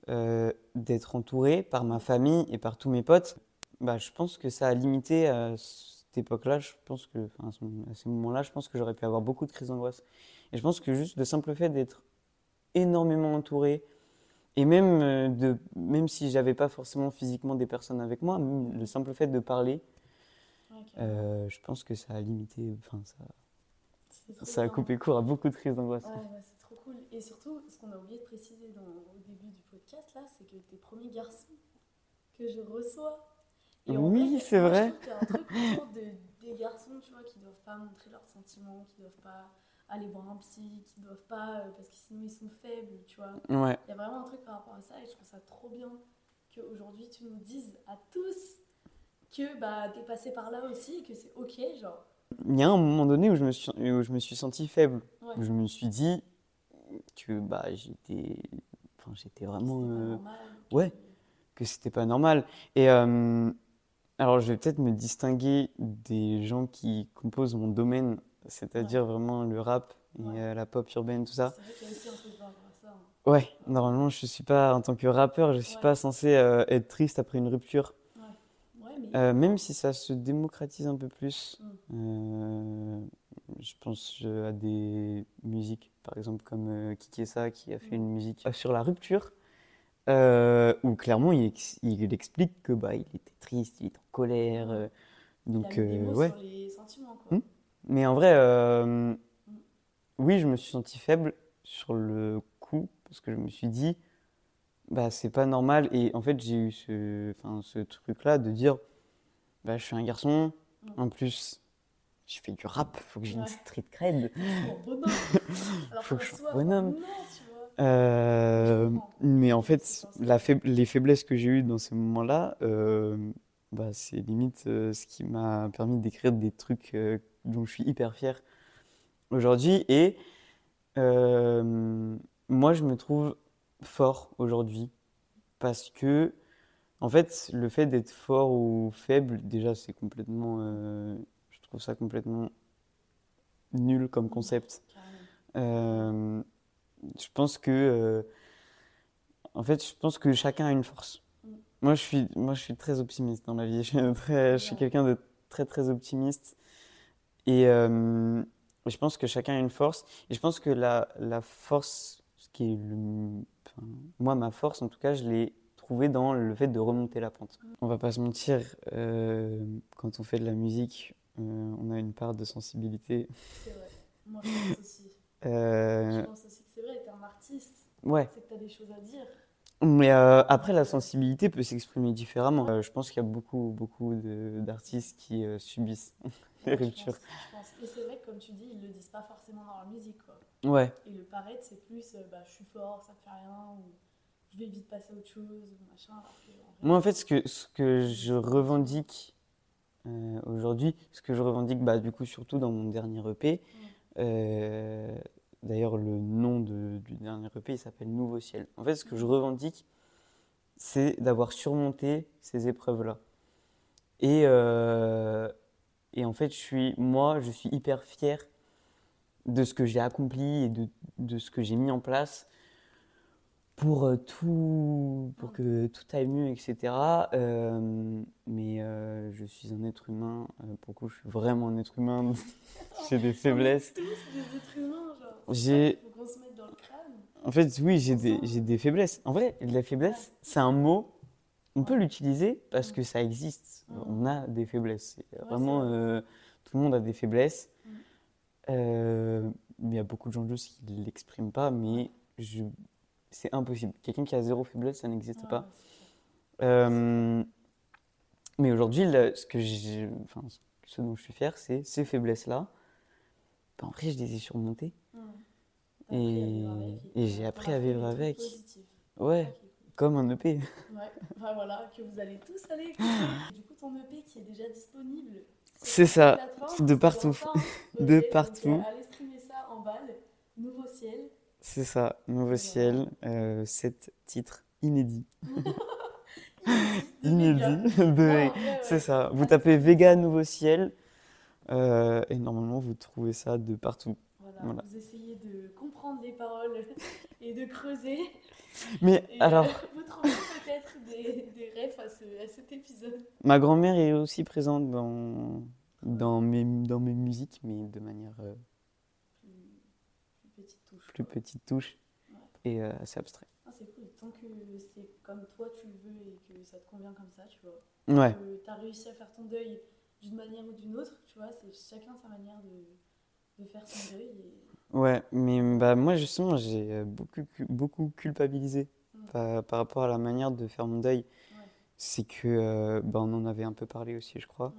euh, d'être entouré par ma famille et par tous mes potes, bah, je pense que ça a limité à cette époque-là. Je pense que, enfin, à ce- à ces moments-là, je pense que j'aurais pu avoir beaucoup de crises d'angoisse. Et je pense que juste le simple fait d'être énormément entouré, et même, euh, de, même si j'avais pas forcément physiquement des personnes avec moi, le simple fait de parler, Euh, je pense que ça a limité, enfin ça, ça a coupé court à beaucoup de crises d'angoisse. Ouais, ouais, c'est trop cool. Et surtout, ce qu'on a oublié de préciser dans, au début du podcast, là, c'est que tes premiers garçons que je reçois. en Oui, c'est vrai. Je trouve qu'il y a un truc autour de- des garçons, tu vois, qui doivent pas montrer leurs sentiments, qui doivent pas aller voir un psy, qui doivent pas, euh, parce que sinon ils sont faibles, tu vois. Ouais, Il y a vraiment un truc par rapport à ça et je trouve ça trop bien qu'aujourd'hui tu nous dises à tous que bah, t'es passé par là aussi et que c'est ok, genre. il y a un moment donné où je me suis, où je me suis senti faible, Ouais. où je me suis dit que bah j'étais, enfin j'étais vraiment, C'était pas euh, normal, ouais. que c'était pas normal. Et euh, alors, je vais peut-être me distinguer des gens qui composent mon domaine, c'est-à-dire vraiment le rap et Ouais. euh, la pop urbaine, tout ça. C'est vrai qu'il y a aussi un truc par rapport à ça. hein. Ouais, normalement, je suis pas, en tant que rappeur, je suis pas censé euh, être triste après une rupture. Mais Euh, même si ça se démocratise un peu plus. Mm. Euh, je pense euh, à des musiques, par exemple comme euh, Kikessa qui a fait Mm. une musique sur la rupture, euh, où clairement il, ex- il explique que bah, il était triste, il était en colère. euh, il donc, a mis des euh, mots ouais. sur les sentiments, quoi. Hmm. Mais en vrai, euh, oui, je me suis senti faible sur le coup, parce que je me suis dit, bah, c'est pas normal. Et en fait, j'ai eu ce, enfin, ce truc-là de dire, bah, je suis un garçon, en plus, je fais du rap, faut que j'ai une street cred. Faut que je sois soi, bonhomme. Non, tu vois. Euh, mais en fait, la faib- les faiblesses que j'ai eues dans ces moments-là, euh, bah, c'est limite euh, ce qui m'a permis d'écrire des trucs dont je suis hyper fier aujourd'hui. Et moi, je me trouve fort aujourd'hui parce que, en fait, le fait d'être fort ou faible, déjà, c'est complètement, euh, je trouve ça complètement nul comme concept. Euh, je pense que, euh, en fait, je pense que chacun a une force. Mm. Moi, je suis, moi, je suis très optimiste dans la vie. Je suis, très, je suis quelqu'un de très, très optimiste. Et je pense que chacun a une force. Et je pense que la, la force, ce qui est le, enfin, moi, ma force, en tout cas, je l'ai trouvée dans le fait de remonter la pente. On va pas se mentir, euh, quand on fait de la musique, euh, on a une part de sensibilité. C'est vrai. Moi, je pense aussi. Euh, Je pense aussi que c'est vrai, t'es un artiste, ouais. c'est que t'as des choses à dire. Mais euh, après, la sensibilité peut s'exprimer différemment. Euh, je pense qu'il y a beaucoup, beaucoup d'artistes qui euh, subissent les Ouais, je ruptures. pense, je pense. Et c'est vrai que, comme tu dis, ils le disent pas forcément dans la musique, quoi. Ouais, Et le paraître, c'est plus, euh, bah, je suis fort, ça me fait rien, ou je vais vite passer à autre chose, ou machin. alors que, en vrai, moi en fait, ce que, ce que je revendique euh, aujourd'hui, ce que je revendique, bah, du coup, surtout dans mon dernier EP. euh, D'ailleurs, le nom de- du dernier EP, il s'appelle Nouveau Ciel. En fait, ce que je revendique, c'est d'avoir surmonté ces épreuves-là. Et, euh, et en fait, je suis, moi, je suis hyper fier de ce que j'ai accompli et de, de ce que j'ai mis en place pour euh, tout, pour que tout aille mieux, etc. Euh, mais euh, je suis un être humain, euh, pour le coup, je suis vraiment un être humain. j'ai des faiblesses. On est tous des êtres humains, genre. J'ai- Faut qu'on se mette dans le crâne. En fait, oui, j'ai des, j'ai des faiblesses. En vrai, la faiblesse, c'est un mot, on peut l'utiliser parce que ça existe. Mm. On a des faiblesses. Vraiment, vrai. euh, tout le monde a des faiblesses. Mm. Euh, mais il y a beaucoup de gens juste qui ne l'expriment pas, mais je... c'est impossible. Quelqu'un qui a zéro faiblesse, ça n'existe Ouais, pas. Euh, mais aujourd'hui, ce que j'ai, enfin, ce dont je suis fier, c'est ces faiblesses-là. Ben, en vrai, je les ai surmontées. Mm. Et- j'ai appris à vivre avec. Ouais, comme un E EP. Ouais, enfin voilà, que vous allez tous aller écouter. Du coup, ton EP qui est déjà disponible. C'est ça, de partout. ok, De donc, partout. euh, allez streamer ça en balle. Nouveau ciel. C'est ça, Nouveau. Ciel, euh, sept titres inédits. Inédit. Inédits. De- ouais. C'est ça. Vous tapez Vega Nouveau Ciel euh, et normalement vous trouvez ça de partout. Voilà, Voilà. Vous essayez de comprendre les paroles et de creuser. Mais Et alors, euh, vous trouvez peut-être des, des refs à, ce- à cet épisode. ma grand-mère est aussi présente dans, dans, mes, dans mes musiques, mais de manière euh, Plus, petite touche. plus petite touche Ouais. et euh, assez abstrait. Ah, c'est cool. Tant que c'est comme toi tu le veux et que ça te convient comme ça, tu vois. Ouais, que tu as réussi à faire ton deuil d'une manière ou d'une autre, tu vois, c'est chacun sa manière de, de faire son deuil. Et... ouais, mais bah, moi justement j'ai euh, beaucoup, beaucoup culpabilisé Mm. par, par rapport à la manière de faire mon deuil. Ouais, C'est que, euh, bah, on en avait un peu parlé aussi, je crois.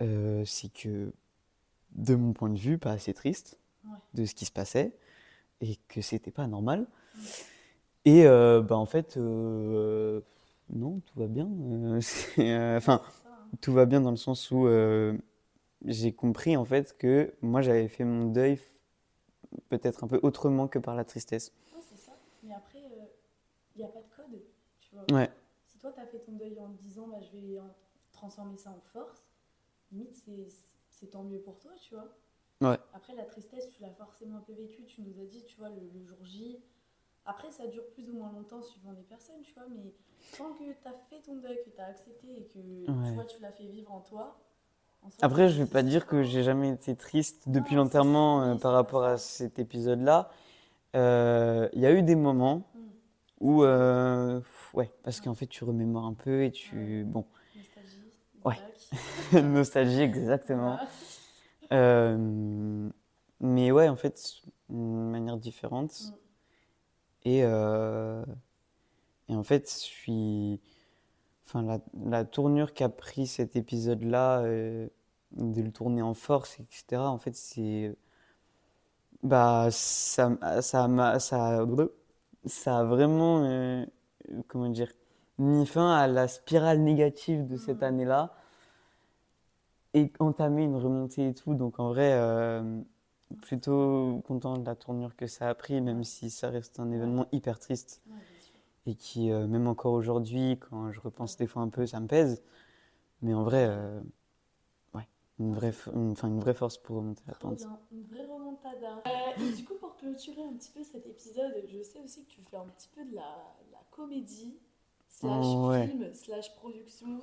ouais, Euh, c'est que, de mon point de vue, pas assez triste Ouais. de ce qui se passait et que c'était pas normal. Mm. Et euh, bah, en fait, euh, non, tout va bien. Enfin, hein. tout va bien dans le sens où j'ai compris en fait que moi j'avais fait mon deuil peut-être un peu autrement que par la tristesse. Ouais, c'est ça. Mais après, il n'y a pas de code, tu vois. Ouais, Si toi, tu as fait ton deuil en te disant, bah, je vais transformer ça en force, limite, c'est c'est tant mieux pour toi, tu vois. Ouais. Après, la tristesse, tu l'as forcément un peu vécue. Tu nous as dit, tu vois, le, le jour J. Après, ça dure plus ou moins longtemps suivant les personnes, tu vois. Mais tant que tu as fait ton deuil, que tu as accepté et que Ouais. tu vois, tu l'as fait vivre en toi. Après, je vais pas dire que j'ai jamais été triste depuis l'enterrement euh, par rapport à cet épisode-là. Euh, Il y a eu des moments Mm. où, euh, ouais, parce qu'en fait, tu remémores un peu et tu, bon, Nostalgie. Ouais. nostalgie exactement. Euh, mais ouais, en fait, d'une manière différente. Mm. Et, et en fait, je suis, enfin, la, la tournure qu'a pris cet épisode-là, euh, de le tourner en force, etc. En fait, c'est, bah, ça, ça m'a, ça, ça a vraiment, euh, comment dire, mis fin à la spirale négative de cette Mhm. année-là et entamé une remontée et tout. Donc en vrai, euh, plutôt content de la tournure que ça a pris, même si ça reste un événement hyper triste Ouais. Et qui, euh, même encore aujourd'hui, quand je repense des fois un peu, ça me pèse. Mais en vrai, euh, ouais, une vraie, une- une vraie force pour remonter la pente. bien, une vraie remontada. Euh, et du coup, pour clôturer un petit peu cet épisode, je sais aussi que tu fais un petit peu de la, la comédie, slash Oh, ouais. film, slash production,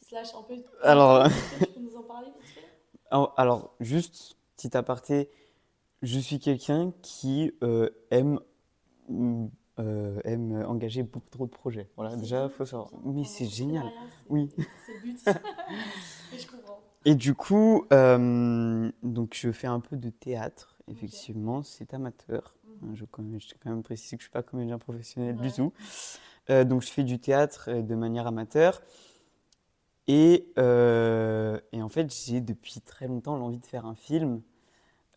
slash un peu. Alors- tu peux nous en parler vite fait Alors, alors, juste, petit aparté, je suis quelqu'un qui euh, aime, mm, euh, aime engager beaucoup trop de projets. Voilà, déjà, il faut savoir. Mais c'est génial. Oui. C'est le but. Mais je comprends. Et du coup, euh, donc je fais un peu de théâtre, effectivement, c'est amateur. Mhm. Je, quand même- je quand même préciser que je ne suis pas comédien professionnel du tout. Euh, donc je fais du théâtre de manière amateur. Et, et en fait, j'ai depuis très longtemps l'envie de faire un film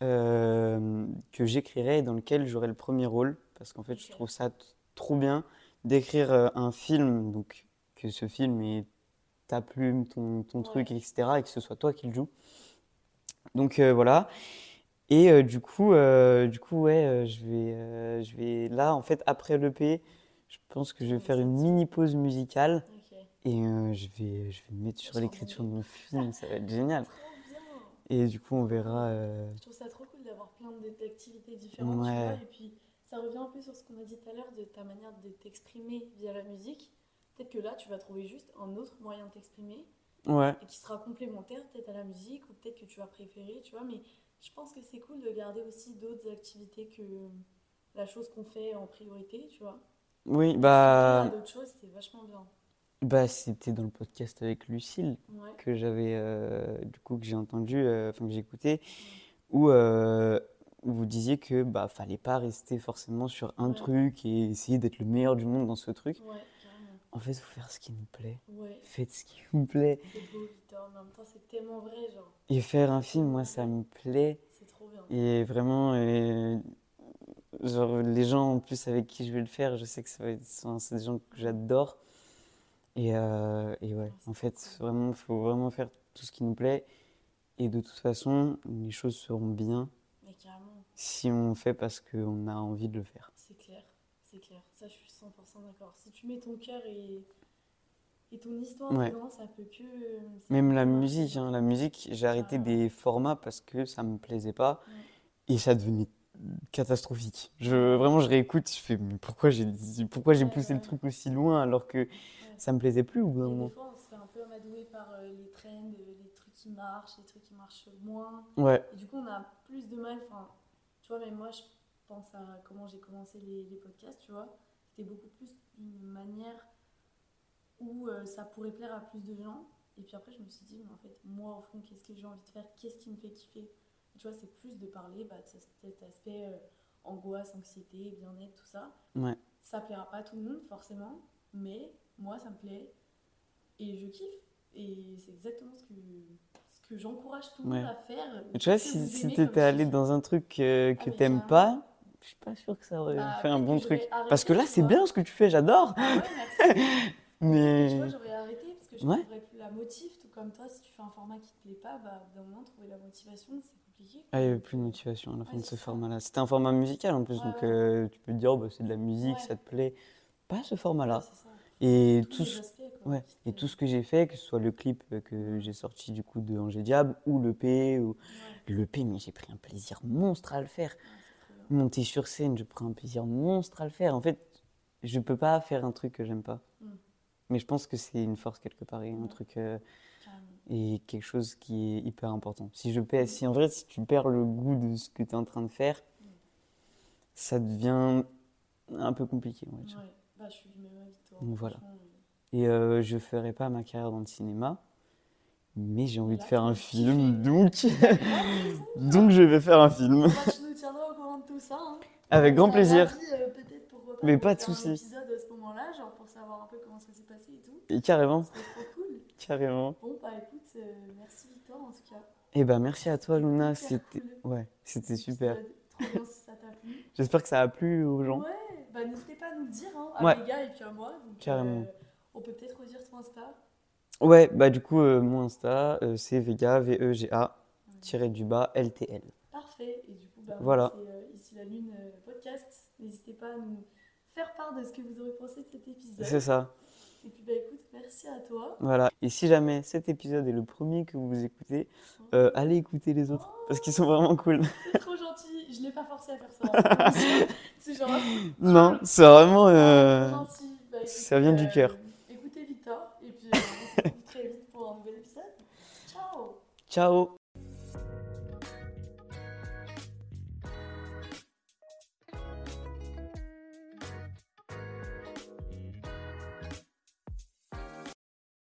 que j'écrirai et dans lequel j'aurai le premier rôle. Parce qu'en fait, je trouve ça trop bien d'écrire euh, un film. Donc que ce film est ta plume, ton, ton truc, etc. et que ce soit toi qui le joues. Donc euh, voilà. Et euh, du coup, euh, du coup, ouais, je vais, je vais là, en fait, après l'EP, je pense que je vais faire une mini pause musicale et je vais, je vais me mettre sur l'écriture de mon film. Ça va être génial. Et du coup, on verra. Je trouve ça trop cool d'avoir plein d'activités différentes, tu Ouais. vois. Et puis, ça revient un peu sur ce qu'on a dit tout à l'heure de ta manière de t'exprimer via la musique. Peut-être que là, tu vas trouver juste un autre moyen de t'exprimer Ouais, et qui sera complémentaire peut-être à la musique ou peut-être que tu vas préférer, tu vois. Mais je pense que c'est cool de garder aussi d'autres activités que la chose qu'on fait en priorité, tu vois. oui, bah, d'autres choses, c'est vachement bien. bah, c'était dans le podcast avec Lucille Ouais. que j'avais, euh, du coup, que j'ai entendu, euh, enfin que j'ai écouté, où euh, vous disiez que bah fallait pas rester forcément sur un Ouais. truc et essayer d'être le meilleur du monde dans ce truc. Ouais. En fait, faut faire ce qui nous plaît. Ouais, Faites ce qui vous plaît. c'est beau, Victor, mais en même temps, c'est tellement vrai, genre. Et faire un film, moi, ça me plaît. C'est trop bien. Et vraiment, euh, genre, les gens en plus avec qui je vais le faire, je sais que c'est des gens que j'adore. Et, euh, et ouais, en fait, vraiment, il faut vraiment faire tout ce qui nous plaît. Et de toute façon, les choses seront bien. Si on fait parce qu'on a envie de le faire. C'est clair, c'est clair. Ça, je suis 100% d'accord. Si tu mets ton cœur et, et ton histoire Ouais. dedans, ça peut que. ça Même peut la musique, hein, la musique, j'ai arrêté Ah. des formats parce que ça me plaisait pas Ouais. et ça devenait catastrophique. Je, vraiment, je réécoute, je fais, mais pourquoi j'ai, pourquoi j'ai Ouais, poussé le truc aussi loin alors que ça me plaisait plus au bout d'un Et des moment? fois, on se fait un peu amadouer par euh, les trends, euh, les trucs qui marchent, les trucs qui marchent moins. Ouais, Et du coup, on a plus de mal. Enfin, tu vois, même moi, je pense à comment j'ai commencé les, les podcasts, tu vois. C'était beaucoup plus d'une manière où euh, ça pourrait plaire à plus de gens. Et puis après, je me suis dit, mais en fait, moi, au fond, qu'est-ce que j'ai envie de faire? Qu'est-ce qui me fait kiffer? Et tu vois, c'est plus de parler bah, de ce- cet aspect euh, angoisse, anxiété, bien-être, tout ça. ouais. Ça plaira pas à tout le monde, forcément. Mais moi, ça me plaît. Et je kiffe. Et c'est exactement ce que, que j'encourage tout le monde Ouais. à faire. Tu vois, si, si t'étais comme allé dans un truc euh, Ah, que mais t'aimes pas, je suis pas sûr que ça aurait Bah, fait un bon truc. Parce que là, tu c'est bien ce que tu fais, j'adore. Ah ouais. Tu Mais vois, j'aurais arrêté parce que je Ouais. trouverais plus la motive, tout comme toi, si tu fais un format qui te plaît pas, bah, d'un moment, trouver la motivation, c'est compliqué. ah, il n'y avait plus de motivation à la fin Ouais, de ce format-là. C'était un format musical en plus, Ouais, donc ouais. euh, tu peux te dire, oh, bah, c'est de la musique, Ouais. ça te plaît. Pas ce format-là. Ouais, c'est ça. Et tout, ce- ouais. Et tout ce que j'ai fait, que ce soit le clip que j'ai sorti du coup de Angers Diable ou le P, ou Ouais, le P, mais j'ai pris un plaisir monstre à le faire. ouais, trop bien. Monter sur scène, je prends un plaisir monstre à le faire. En fait, je peux pas faire un truc que j'aime pas. Mm. Mais je pense que c'est une force quelque part et un Ouais. truc euh, et quelque chose qui est hyper important. Si je perds, si en vrai, si tu perds le goût de ce que tu es en train de faire, Mm. ça devient un peu compliqué, on va dire. Bah, je suis du même avis toi. Donc voilà. franchement. Et euh, je ferai pas ma carrière dans le cinéma, mais j'ai envie de Là, faire tu un film, kiffer. donc donc je vais faire un film Bah, tu nous tiendras au courant de tout ça. hein. avec grand plaisir. ravis, euh, pourquoi pas Mais pas de faire un souci. épisode à ce moment-là, genre pour savoir un peu comment ça s'est passé et tout. Et carrément, C'est trop cool. carrément. Bon, bah écoute, euh, merci Victor en tout cas. Et ben merci à toi Luna, c'était cool. ouais, c'était super. Épisode. Trop bien si ça t'a plu. J'espère que ça a plu aux gens. Ouais, bah n'hésitez pas à nous le dire, hein, à Ouais. les gars et puis à moi. Donc, Carrément. euh, on peut peut-être redire ton Insta. Ouais, bah du coup euh, mon Insta euh, c'est Vega V E G A tiré du bas LTL. Parfait. Et du coup, bah, Voilà. c'est Ici la Lune podcast. N'hésitez pas à nous faire part de ce que vous aurez pensé de cet épisode. C'est ça. Et puis, bah écoute, merci à toi. Voilà. Et si jamais cet épisode est le premier que vous écoutez, euh, allez écouter les autres parce qu'ils sont vraiment cool. C'est trop gentil. Je l'ai pas forcé à faire ça. c'est genre. Non, c'est vraiment euh, trop gentil. Bah, écoute, ça vient du euh, cœur. Écoutez Victor. Et puis, euh, on se retrouve très vite pour un nouvel épisode. Ciao! ciao.